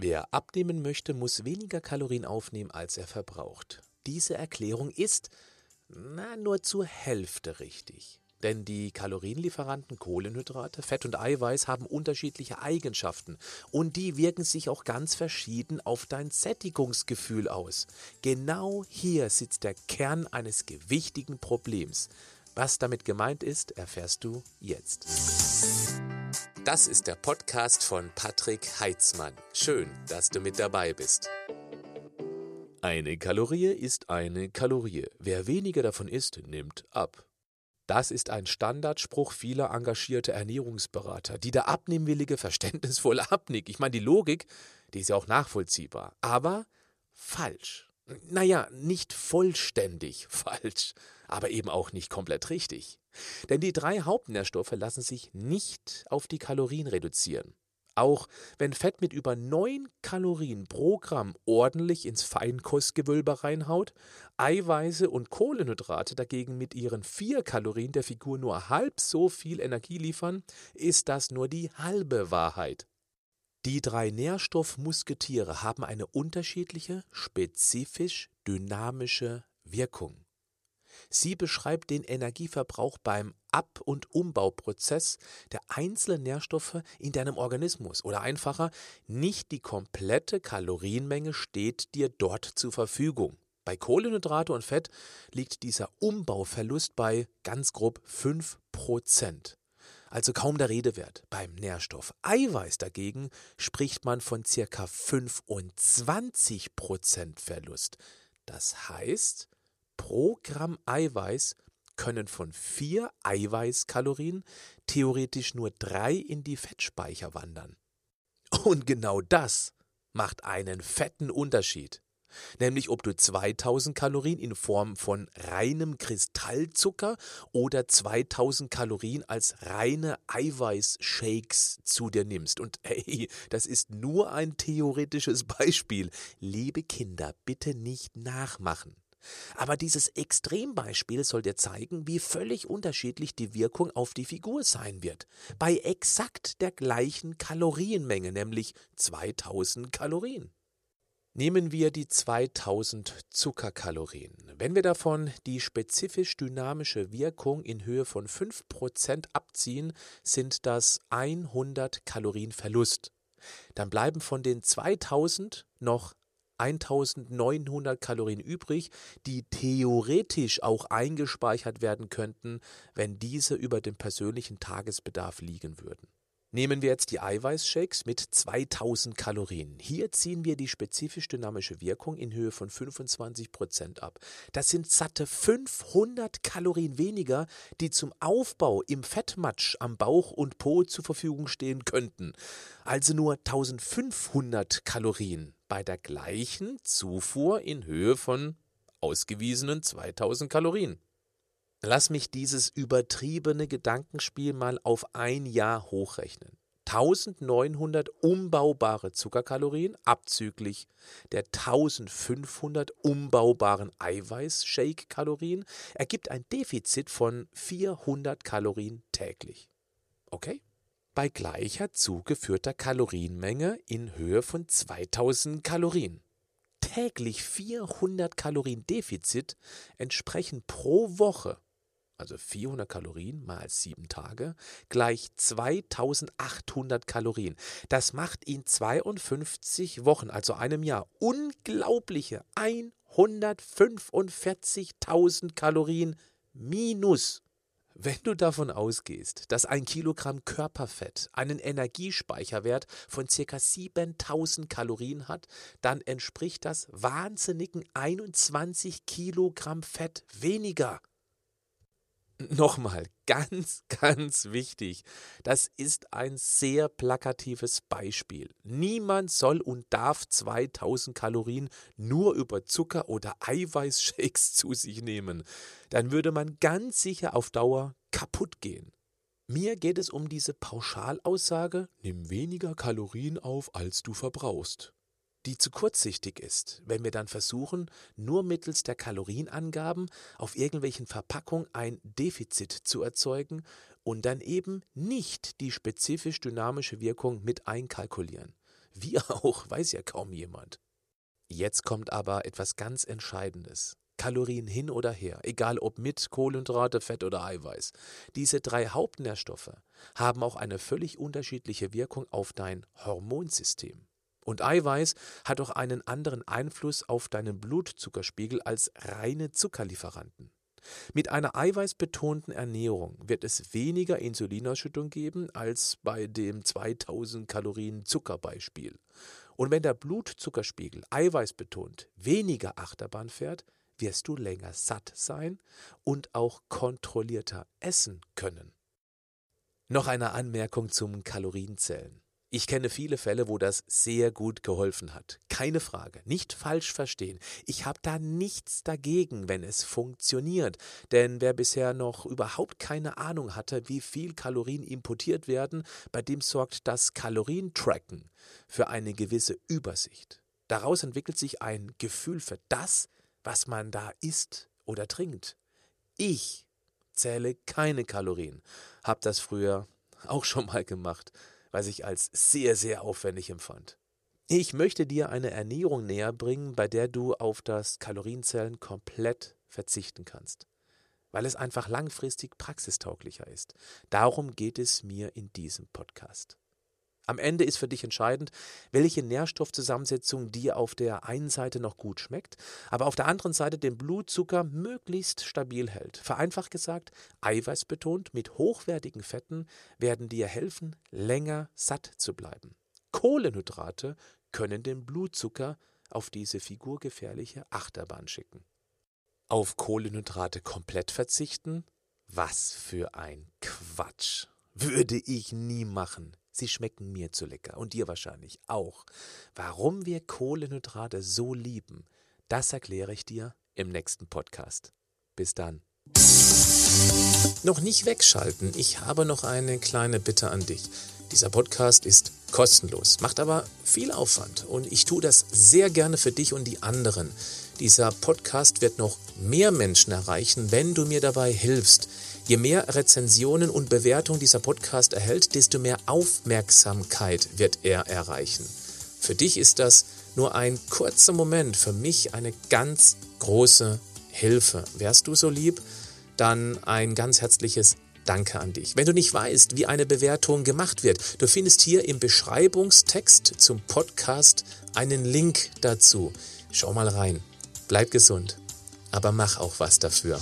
Wer abnehmen möchte, muss weniger Kalorien aufnehmen, als er verbraucht. Diese Erklärung ist, na, nur zur Hälfte richtig. Denn die Kalorienlieferanten Kohlenhydrate, Fett und Eiweiß haben unterschiedliche Eigenschaften und die wirken sich auch ganz verschieden auf dein Sättigungsgefühl aus. Genau hier sitzt der Kern eines gewichtigen Problems. Was damit gemeint ist, erfährst du jetzt. Das ist der Podcast von Patrick Heitzmann. Schön, dass du mit dabei bist. Eine Kalorie ist eine Kalorie. Wer weniger davon isst, nimmt ab. Das ist ein Standardspruch vieler engagierter Ernährungsberater, die der Abnehmwillige verständnisvoll abnickt. Ich meine, die Logik, die ist ja auch nachvollziehbar, aber falsch. Naja, nicht vollständig falsch, aber eben auch nicht komplett richtig. Denn die drei Hauptnährstoffe lassen sich nicht auf die Kalorien reduzieren. Auch wenn Fett mit über 9 Kalorien pro Gramm ordentlich ins Feinkostgewölbe reinhaut, Eiweiße und Kohlenhydrate dagegen mit ihren 4 Kalorien der Figur nur halb so viel Energie liefern, ist das nur die halbe Wahrheit. Die drei Nährstoffmusketiere haben eine unterschiedliche, spezifisch dynamische Wirkung. Sie beschreibt den Energieverbrauch beim Ab- und Umbauprozess der einzelnen Nährstoffe in deinem Organismus. Oder einfacher, nicht die komplette Kalorienmenge steht dir dort zur Verfügung. Bei Kohlenhydrate und Fett liegt dieser Umbauverlust bei ganz grob 5%. Also kaum der Rede wert. Beim Nährstoff Eiweiß dagegen spricht man von ca. 25% Verlust. Das heißt, pro Gramm Eiweiß können von vier Eiweißkalorien theoretisch nur drei in die Fettspeicher wandern. Und genau das macht einen fetten Unterschied. Nämlich ob du 2000 Kalorien in Form von reinem Kristallzucker oder 2000 Kalorien als reine Eiweißshakes zu dir nimmst. Und hey, das ist nur ein theoretisches Beispiel. Liebe Kinder, bitte nicht nachmachen. Aber dieses Extrembeispiel soll dir zeigen, wie völlig unterschiedlich die Wirkung auf die Figur sein wird. Bei exakt der gleichen Kalorienmenge, nämlich 2000 Kalorien. Nehmen wir die 2000 Zuckerkalorien. Wenn wir davon die spezifisch dynamische Wirkung in Höhe von 5% abziehen, sind das 100 Kalorien Verlust. Dann bleiben von den 2000 noch 1900 Kalorien übrig, die theoretisch auch eingespeichert werden könnten, wenn diese über dem persönlichen Tagesbedarf liegen würden. Nehmen wir jetzt die Eiweißshakes mit 2000 Kalorien. Hier ziehen wir die spezifisch dynamische Wirkung in Höhe von 25% ab. Das sind satte 500 Kalorien weniger, die zum Aufbau im Fettmatsch am Bauch und Po zur Verfügung stehen könnten. Also nur 1500 Kalorien bei der gleichen Zufuhr in Höhe von ausgewiesenen 2000 Kalorien. Lass mich dieses übertriebene Gedankenspiel mal auf ein Jahr hochrechnen. 1900 umbaubare Zuckerkalorien abzüglich der 1500 umbaubaren Eiweiß-Shake-Kalorien ergibt ein Defizit von 400 Kalorien täglich. Okay? Bei gleicher zugeführter Kalorienmenge in Höhe von 2000 Kalorien täglich 400 Kalorien Defizit entsprechen pro Woche also 400 Kalorien mal 7 Tage, gleich 2800 Kalorien. Das macht in 52 Wochen, also einem Jahr, unglaubliche 145.000 Kalorien minus. Wenn du davon ausgehst, dass ein Kilogramm Körperfett einen Energiespeicherwert von ca. 7000 Kalorien hat, dann entspricht das wahnsinnigen 21 Kilogramm Fett weniger. Nochmal, ganz, ganz wichtig. Das ist ein sehr plakatives Beispiel. Niemand soll und darf 2000 Kalorien nur über Zucker oder Eiweißshakes zu sich nehmen. Dann würde man ganz sicher auf Dauer kaputt gehen. Mir geht es um diese Pauschalaussage, nimm weniger Kalorien auf, als du verbrauchst die zu kurzsichtig ist, wenn wir dann versuchen, nur mittels der Kalorienangaben auf irgendwelchen Verpackungen ein Defizit zu erzeugen und dann eben nicht die spezifisch dynamische Wirkung mit einkalkulieren. Wir auch, weiß ja kaum jemand. Jetzt kommt aber etwas ganz Entscheidendes. Kalorien hin oder her, egal ob mit Kohlenhydrate, Fett oder Eiweiß. Diese drei Hauptnährstoffe haben auch eine völlig unterschiedliche Wirkung auf dein Hormonsystem. Und Eiweiß hat auch einen anderen Einfluss auf deinen Blutzuckerspiegel als reine Zuckerlieferanten. Mit einer eiweißbetonten Ernährung wird es weniger Insulinausschüttung geben als bei dem 2000 Kalorien Zuckerbeispiel. Und wenn der Blutzuckerspiegel eiweißbetont weniger Achterbahn fährt, wirst du länger satt sein und auch kontrollierter essen können. Noch eine Anmerkung zum Kalorienzählen. Ich kenne viele Fälle, wo das sehr gut geholfen hat. Keine Frage, nicht falsch verstehen. Ich habe da nichts dagegen, wenn es funktioniert. Denn wer bisher noch überhaupt keine Ahnung hatte, wie viel Kalorien importiert werden, bei dem sorgt das Kalorientracken für eine gewisse Übersicht. Daraus entwickelt sich ein Gefühl für das, was man da isst oder trinkt. Ich zähle keine Kalorien, habe das früher auch schon mal gemacht was ich als sehr, sehr aufwendig empfand. Ich möchte dir eine Ernährung näher bringen, bei der du auf das Kalorienzählen komplett verzichten kannst, weil es einfach langfristig praxistauglicher ist. Darum geht es mir in diesem Podcast. Am Ende ist für dich entscheidend, welche Nährstoffzusammensetzung dir auf der einen Seite noch gut schmeckt, aber auf der anderen Seite den Blutzucker möglichst stabil hält. Vereinfacht gesagt, eiweißbetont mit hochwertigen Fetten werden dir helfen, länger satt zu bleiben. Kohlenhydrate können den Blutzucker auf diese figurgefährliche Achterbahn schicken. Auf Kohlenhydrate komplett verzichten? Was für ein Quatsch. Würde ich nie machen. Sie schmecken mir zu lecker und dir wahrscheinlich auch. Warum wir Kohlenhydrate so lieben, das erkläre ich dir im nächsten Podcast. Bis dann. Noch nicht wegschalten, ich habe noch eine kleine Bitte an dich. Dieser Podcast ist kostenlos, macht aber viel Aufwand und ich tue das sehr gerne für dich und die anderen. Dieser Podcast wird noch mehr Menschen erreichen, wenn du mir dabei hilfst. Je mehr Rezensionen und Bewertungen dieser Podcast erhält, desto mehr Aufmerksamkeit wird er erreichen. Für dich ist das nur ein kurzer Moment, für mich eine ganz große Hilfe. Wärst du so lieb, dann ein ganz herzliches Danke an dich. Wenn du nicht weißt, wie eine Bewertung gemacht wird, du findest hier im Beschreibungstext zum Podcast einen Link dazu. Schau mal rein. Bleib gesund, aber mach auch was dafür.